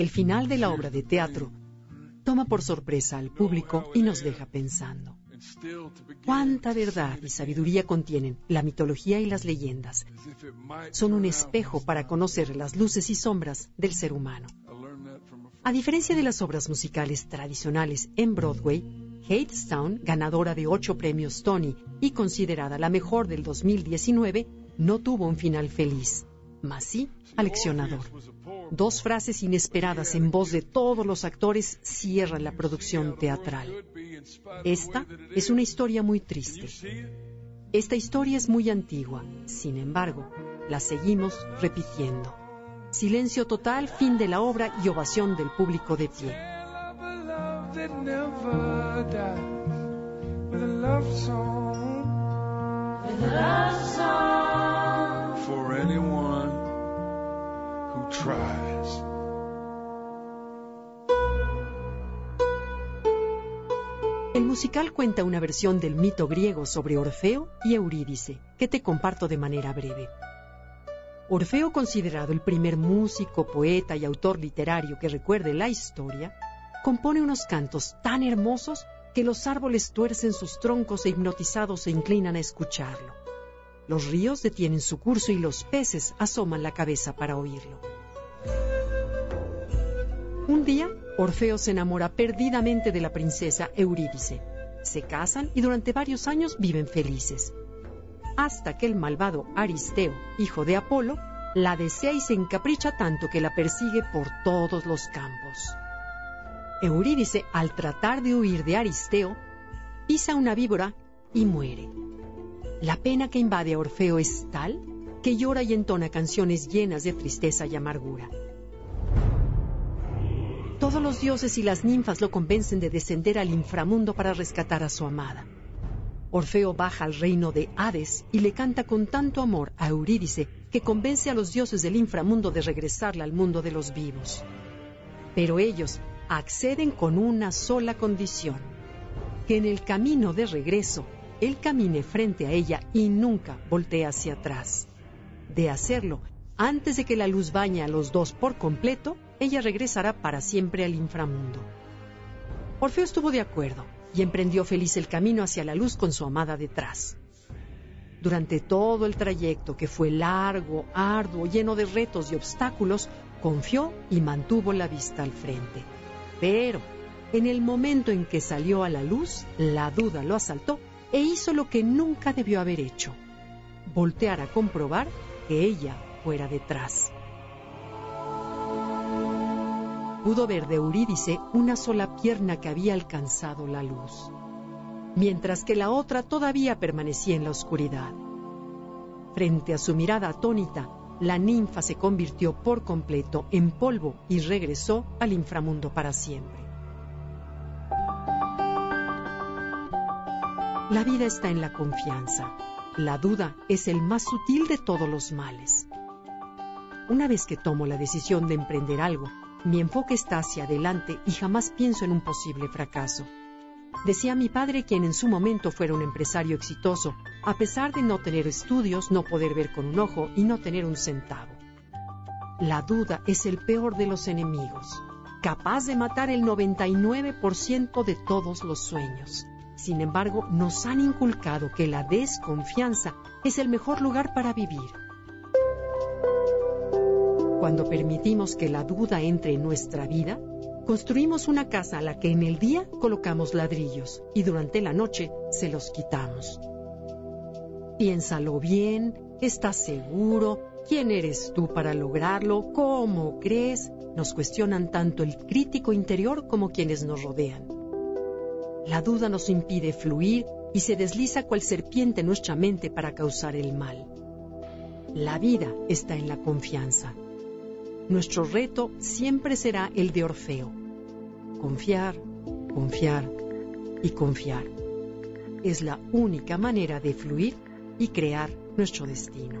El final de la obra de teatro toma por sorpresa al público y nos deja pensando. ¿Cuánta verdad y sabiduría contienen la mitología y las leyendas? Son un espejo para conocer las luces y sombras del ser humano. A diferencia de las obras musicales tradicionales en Broadway, Hadestown, ganadora de ocho premios Tony y considerada la mejor del 2019, no tuvo un final feliz, mas sí aleccionador. Dos frases inesperadas en voz de todos los actores cierran la producción teatral. Esta es una historia muy triste. Esta historia es muy antigua, sin embargo, la seguimos repitiendo. Silencio total, fin de la obra y ovación del público de pie. El musical cuenta una versión del mito griego sobre Orfeo y Eurídice, que te comparto de manera breve. Orfeo, considerado el primer músico, poeta y autor literario que recuerde la historia, compone unos cantos tan hermosos que los árboles tuercen sus troncos e hipnotizados se inclinan a escucharlo. Los ríos detienen su curso y los peces asoman la cabeza para oírlo. Un día, Orfeo se enamora perdidamente de la princesa Eurídice. Se casan y durante varios años viven felices. Hasta que el malvado Aristeo, hijo de Apolo, la desea y se encapricha tanto que la persigue por todos los campos. Eurídice, al tratar de huir de Aristeo, pisa una víbora y muere. La pena que invade a Orfeo es tal que llora y entona canciones llenas de tristeza y amargura. Todos los dioses y las ninfas lo convencen de descender al inframundo para rescatar a su amada. Orfeo baja al reino de Hades y le canta con tanto amor a Eurídice que convence a los dioses del inframundo de regresarla al mundo de los vivos. Pero ellos acceden con una sola condición, que en el camino de regreso él camine frente a ella y nunca voltee hacia atrás. De hacerlo, antes de que la luz bañe a los dos por completo, ella regresará para siempre al inframundo. Orfeo estuvo de acuerdo y emprendió feliz el camino hacia la luz con su amada detrás. Durante todo el trayecto, que fue largo, arduo, lleno de retos y obstáculos, confió y mantuvo la vista al frente. Pero, en el momento en que salió a la luz, la duda lo asaltó e hizo lo que nunca debió haber hecho, voltear a comprobar que ella fuera detrás. Pudo ver de Eurídice una sola pierna que había alcanzado la luz, mientras que la otra todavía permanecía en la oscuridad. Frente a su mirada atónita, la ninfa se convirtió por completo en polvo y regresó al inframundo para siempre. La vida está en la confianza. La duda es el más sutil de todos los males. Una vez que tomo la decisión de emprender algo, mi enfoque está hacia adelante y jamás pienso en un posible fracaso. Decía mi padre quien en su momento fuera un empresario exitoso, a pesar de no tener estudios, no poder ver con un ojo y no tener un centavo. La duda es el peor de los enemigos, capaz de matar el 99% de todos los sueños. Sin embargo, nos han inculcado que la desconfianza es el mejor lugar para vivir. Cuando permitimos que la duda entre en nuestra vida, construimos una casa a la que en el día colocamos ladrillos y durante la noche se los quitamos. Piénsalo bien, ¿estás seguro? ¿Quién eres tú para lograrlo? ¿Cómo crees? Nos cuestionan tanto el crítico interior como quienes nos rodean. La duda nos impide fluir y se desliza cual serpiente en nuestra mente para causar el mal. La vida está en la confianza. Nuestro reto siempre será el de Orfeo. Confiar, confiar y confiar. Es la única manera de fluir y crear nuestro destino.